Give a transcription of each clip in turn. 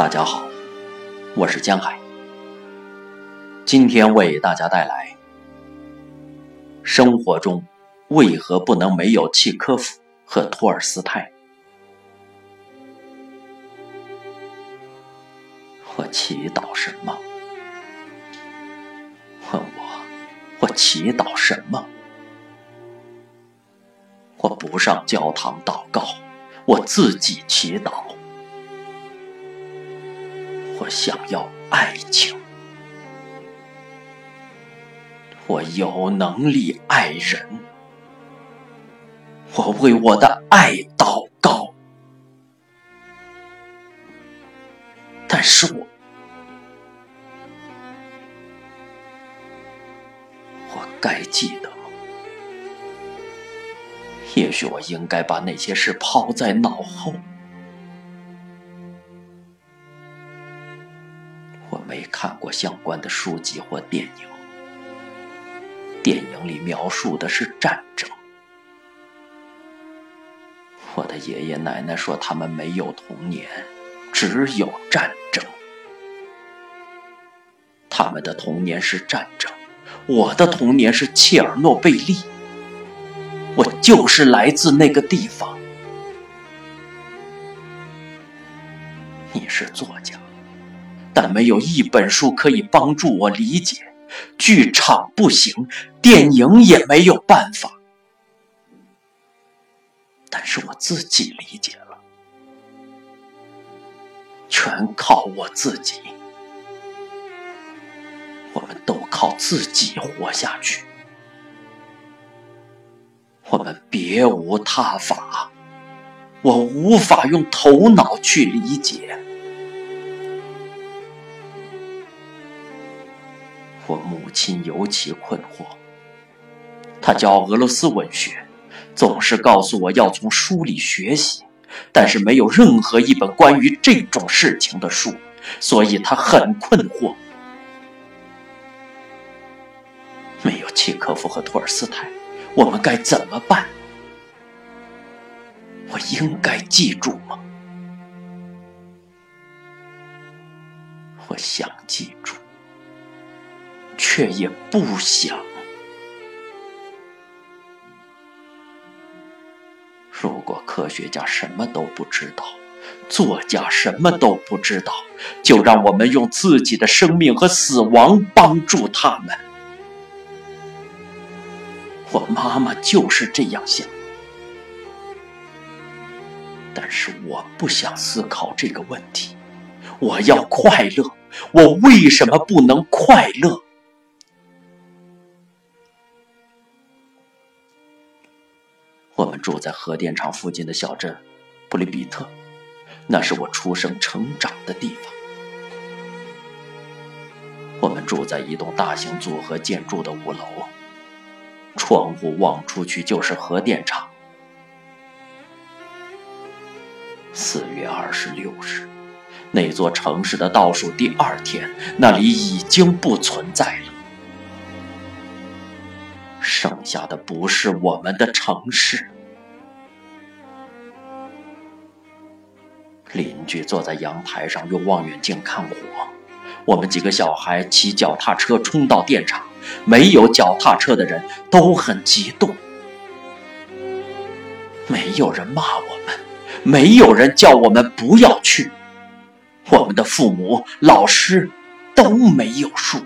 大家好，我是江海。今天为大家带来：生活中为何不能没有契科夫和托尔斯泰？我祈祷什么？问我，我祈祷什么？我不上教堂祷告，我自己祈祷。我想要爱情，我有能力爱人，我为我的爱祷告。但是我，我该记得吗？也许我应该把那些事抛在脑后。没看过相关的书籍或电影，电影里描述的是战争。我的爷爷奶奶说他们没有童年，只有战争。他们的童年是战争，我的童年是切尔诺贝利。我就是来自那个地方。你是作家。但没有一本书可以帮助我理解，剧场不行，电影也没有办法。但是我自己理解了，全靠我自己。我们都靠自己活下去，我们别无他法。我无法用头脑去理解。我母亲尤其困惑，她教俄罗斯文学，总是告诉我要从书里学习，但是没有任何一本关于这种事情的书，所以她很困惑。没有契诃夫和托尔斯泰，我们该怎么办？我应该记住吗？我想记住。却也不想。如果科学家什么都不知道，作家什么都不知道，就让我们用自己的生命和死亡帮助他们。我妈妈就是这样想，但是我不想思考这个问题。我要快乐，我为什么不能快乐？我们住在核电厂附近的小镇布里比特，那是我出生成长的地方。我们住在一栋大型组合建筑的五楼，窗户望出去就是核电厂。四月二十六日，那座城市的倒数第二天，那里已经不存在了。剩下的不是我们的城市。邻居坐在阳台上用望远镜看火，我们几个小孩骑脚踏车冲到电厂，没有脚踏车的人都很激动。没有人骂我们，没有人叫我们不要去，我们的父母、老师都没有数。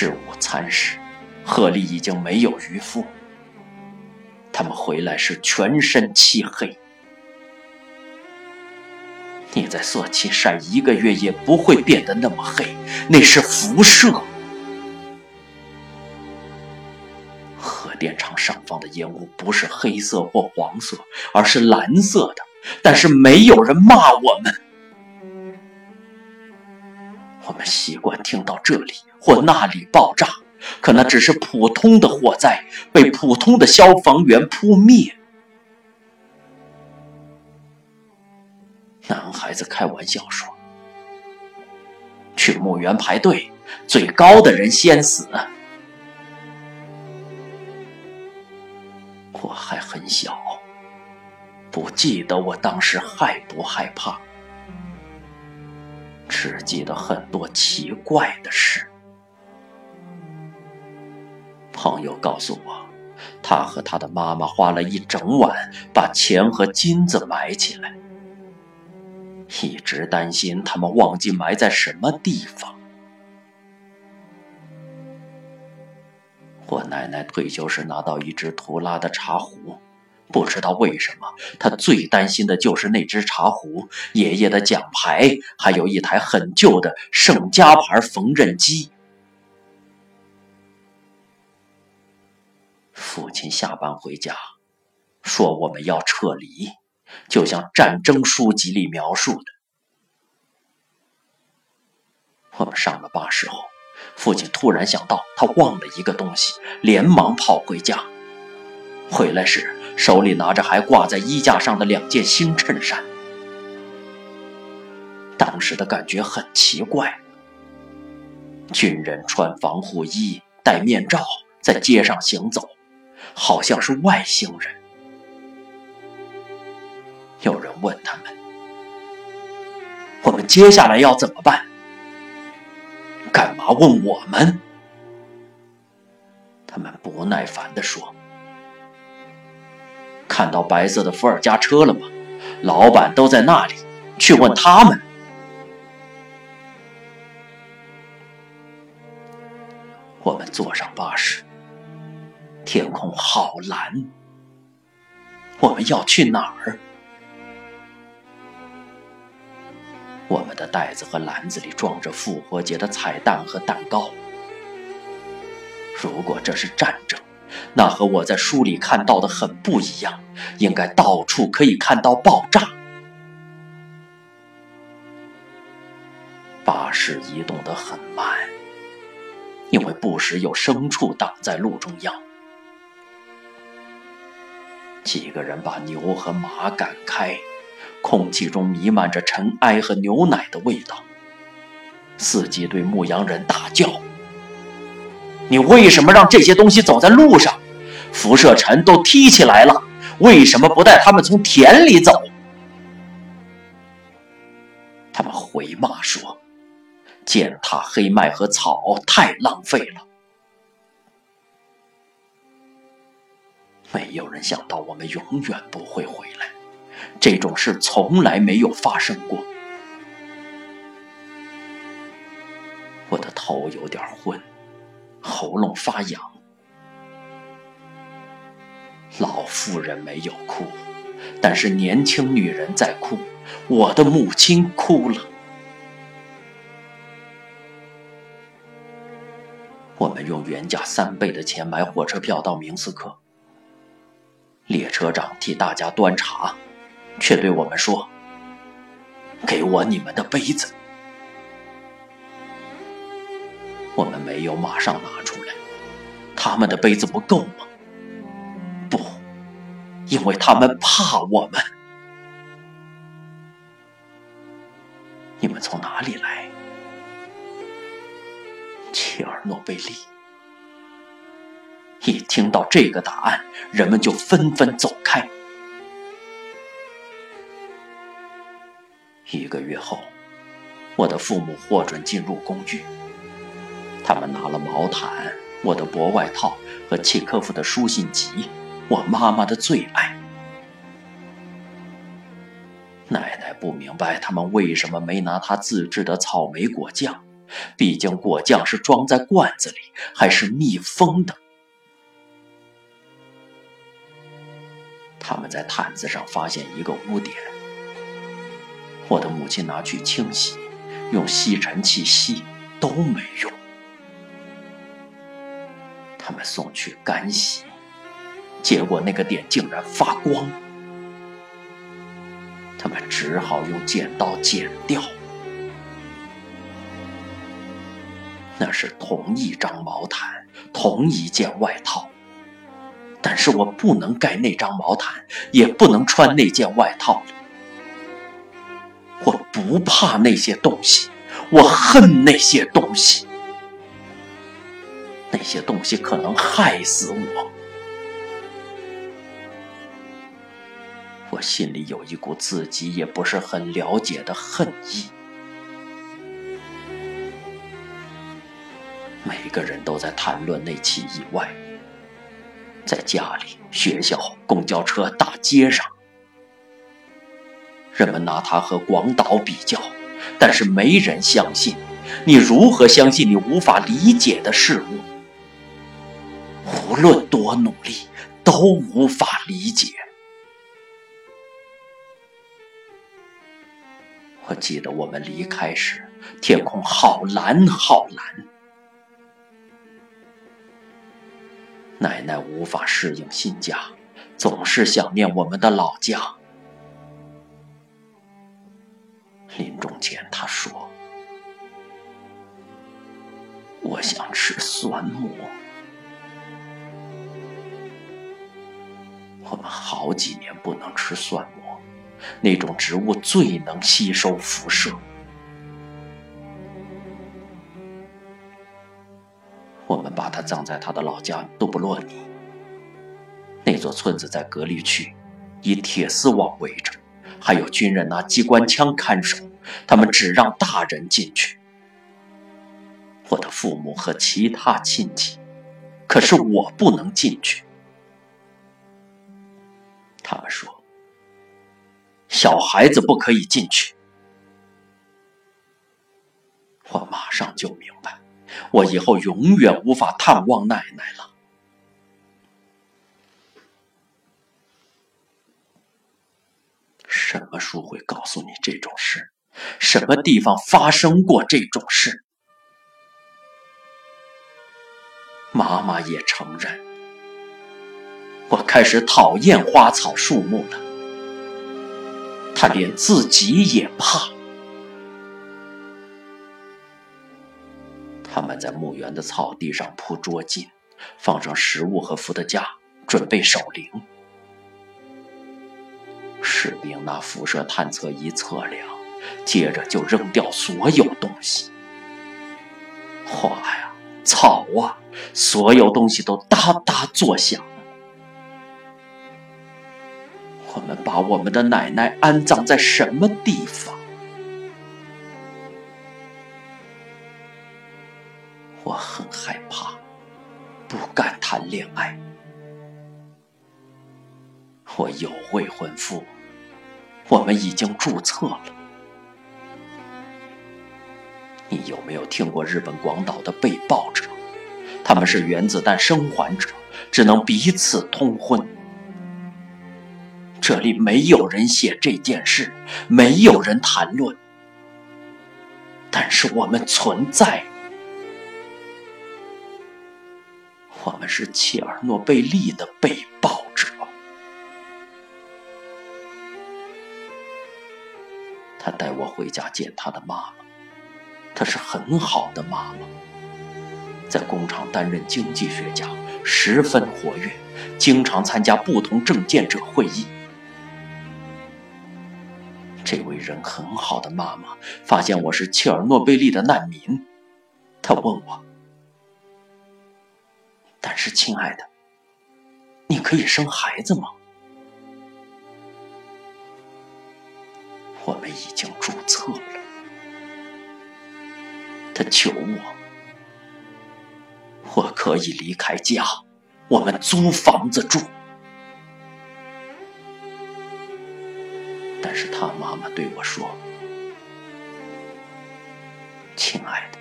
吃午餐时，河里已经没有渔夫。他们回来时全身漆黑。你在色气晒一个月也不会变得那么黑，那是辐射。核电厂上方的烟雾不是黑色或黄色，而是蓝色的。但是没有人骂我们。我们习惯听到这里或那里爆炸，可那只是普通的火灾，被普通的消防员扑灭。男孩子开玩笑说：“去墓园排队，最高的人先死。”我还很小，不记得我当时害不害怕，只记得很多奇怪的事。朋友告诉我，他和他的妈妈花了一整晚把钱和金子埋起来，一直担心他们忘记埋在什么地方。我奶奶退休时拿到一只图拉的茶壶，不知道为什么，她最担心的就是那只茶壶、爷爷的奖牌，还有一台很旧的盛家牌缝纫机。父亲下班回家，说我们要撤离，就像战争书籍里描述的。我们上了巴士后，父亲突然想到他忘了一个东西，连忙跑回家。回来时手里拿着还挂在衣架上的两件新衬衫。当时的感觉很奇怪，军人穿防护衣、戴面罩，在街上行走。好像是外星人。有人问他们：“我们接下来要怎么办？”干嘛问我们？他们不耐烦地说：“看到白色的伏尔加车了吗？老板都在那里，去问他们。”我们坐上巴士。天空好蓝，我们要去哪儿？我们的袋子和篮子里装着复活节的彩蛋和蛋糕。如果这是战争，那和我在书里看到的很不一样，应该到处可以看到爆炸。巴士移动得很慢，因为不时有牲畜挡在路中央。几个人把牛和马赶开，空气中弥漫着尘埃和牛奶的味道。司机对牧羊人大叫：“你为什么让这些东西走在路上？辐射尘都踢起来了，为什么不带他们从田里走？”他们回骂说：“践踏黑麦和草太浪费了。”没有人想到我们永远不会回来，这种事从来没有发生过。我的头有点昏，喉咙发痒。老妇人没有哭，但是年轻女人在哭。我的母亲哭了。我们用原价三倍的钱买火车票到明斯克。列车长替大家端茶，却对我们说：“给我你们的杯子。”我们没有马上拿出来。他们的杯子不够吗？不，因为他们怕我们。你们从哪里来？切尔诺贝利。一听到这个答案，人们就纷纷走开。一个月后，我的父母获准进入公寓。他们拿了毛毯、我的薄外套和契科夫的书信集，我妈妈的最爱。奶奶不明白他们为什么没拿她自制的草莓果酱，毕竟果酱是装在罐子里，还是密封的。他们在毯子上发现一个污点，我的母亲拿去清洗，用吸尘器吸都没用。他们送去干洗，结果那个点竟然发光。他们只好用剪刀剪掉。那是同一张毛毯，同一件外套。是我不能盖那张毛毯，也不能穿那件外套了。我不怕那些东西，我恨那些东西。那些东西可能害死我。我心里有一股自己也不是很了解的恨意。每个人都在谈论那起意外，在家里、学校、公交车、大街上，人们拿它和广岛比较，但是没人相信。你如何相信你无法理解的事物？无论多努力，都无法理解。我记得我们离开时，天空好蓝好蓝。奶奶无法适应新家，总是想念我们的老家。临终前，她说：“我想吃酸蘑。”我们好几年不能吃蒜末，那种植物最能吸收辐射。葬在他的老家杜布洛尼。那座村子在隔离区，以铁丝网围着，还有军人拿机关枪看守，他们只让大人进去。我的父母和其他亲戚，可是我不能进去。他们说：“小孩子不可以进去。”我马上就明白，我以后永远无法探望奶奶了。什么书会告诉你这种事？什么地方发生过这种事？妈妈也承认。我开始讨厌花草树木了，他连自己也怕。他们在墓园的草地上铺桌巾，放上食物和伏特加，准备守灵。士兵拿辐射探测仪测量，接着就扔掉所有东西，花呀、草啊，所有东西都哒哒作响。我们把我们的奶奶安葬在什么地方？我很害怕，不敢谈恋爱。我有未婚夫，我们已经注册了。你有没有听过日本广岛的被爆者？他们是原子弹生还者，只能彼此通婚。这里没有人写这件事，没有人谈论，但是我们存在。我们是切尔诺贝利的被爆者。他带我回家见他的妈妈，她是很好的妈妈，在工厂担任经济学家，十分活跃，经常参加不同政见者会议。这位人很好的妈妈发现我是切尔诺贝利的难民，她问我：“但是，亲爱的，你可以生孩子吗？”我们已经注册了。他求我：“我可以离开家，我们租房子住。”但是他妈妈对我说：“亲爱的，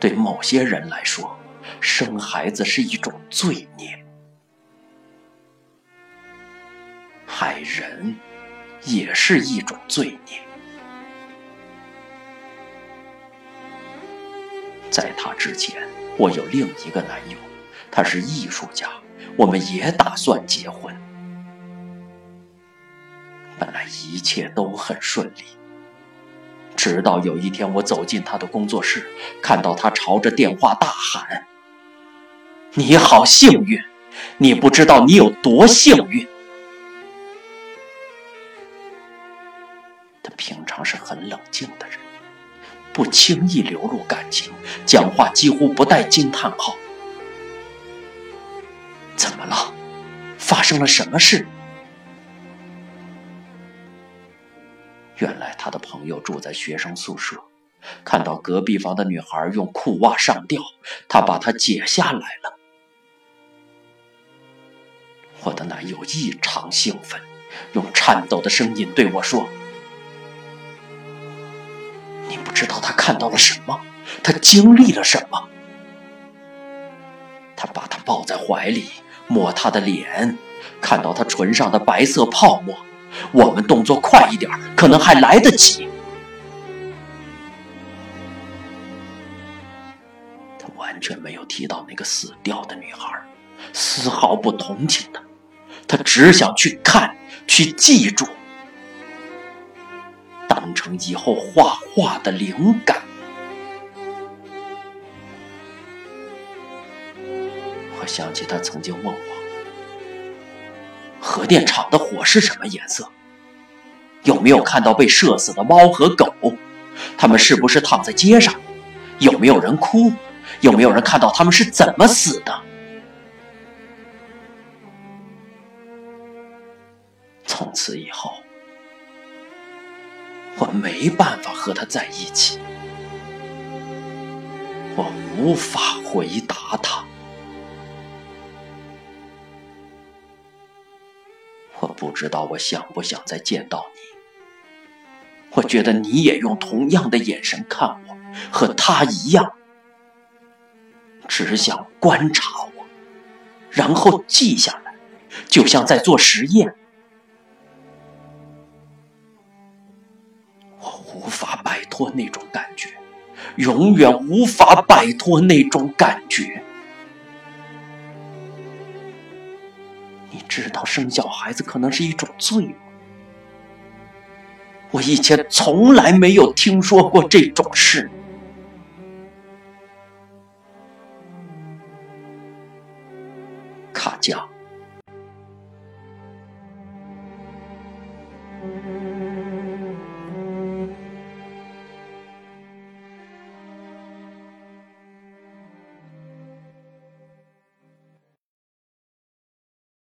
对某些人来说，生孩子是一种罪孽，害人也是一种罪孽。在他之前，我有另一个男友，他是艺术家，我们也打算结婚。”本来一切都很顺利，直到有一天我走进他的工作室，看到他朝着电话大喊：“你好幸运，你不知道你有多幸运。他平常是很冷静的人，不轻易流露感情，讲话几乎不带惊叹号。怎么了？发生了什么事？原来他的朋友住在学生宿舍，看到隔壁房的女孩用裤袜上吊，他把她解下来了。我的男友异常兴奋，用颤抖的声音对我说：“你不知道他看到了什么，他经历了什么。”他把她抱在怀里，摸她的脸，看到她唇上的白色泡沫。我们动作快一点，可能还来得及。他完全没有提到那个死掉的女孩，丝毫不同情她。他只想去看，去记住，当成以后画画的灵感。我想起他曾经问我：“核电厂的火是什么颜色？有没有看到被射死的猫和狗？他们是不是躺在街上？有没有人哭？有没有人看到他们是怎么死的？”此以后，我没办法和他在一起，我无法回答他。我不知道我想不想再见到你。我觉得你也用同样的眼神看我，和他一样，只想观察我，然后记下来，就像在做实验。无法摆脱那种感觉，永远无法摆脱那种感觉。你知道，生小孩子可能是一种罪吗？我以前从来没有听说过这种事。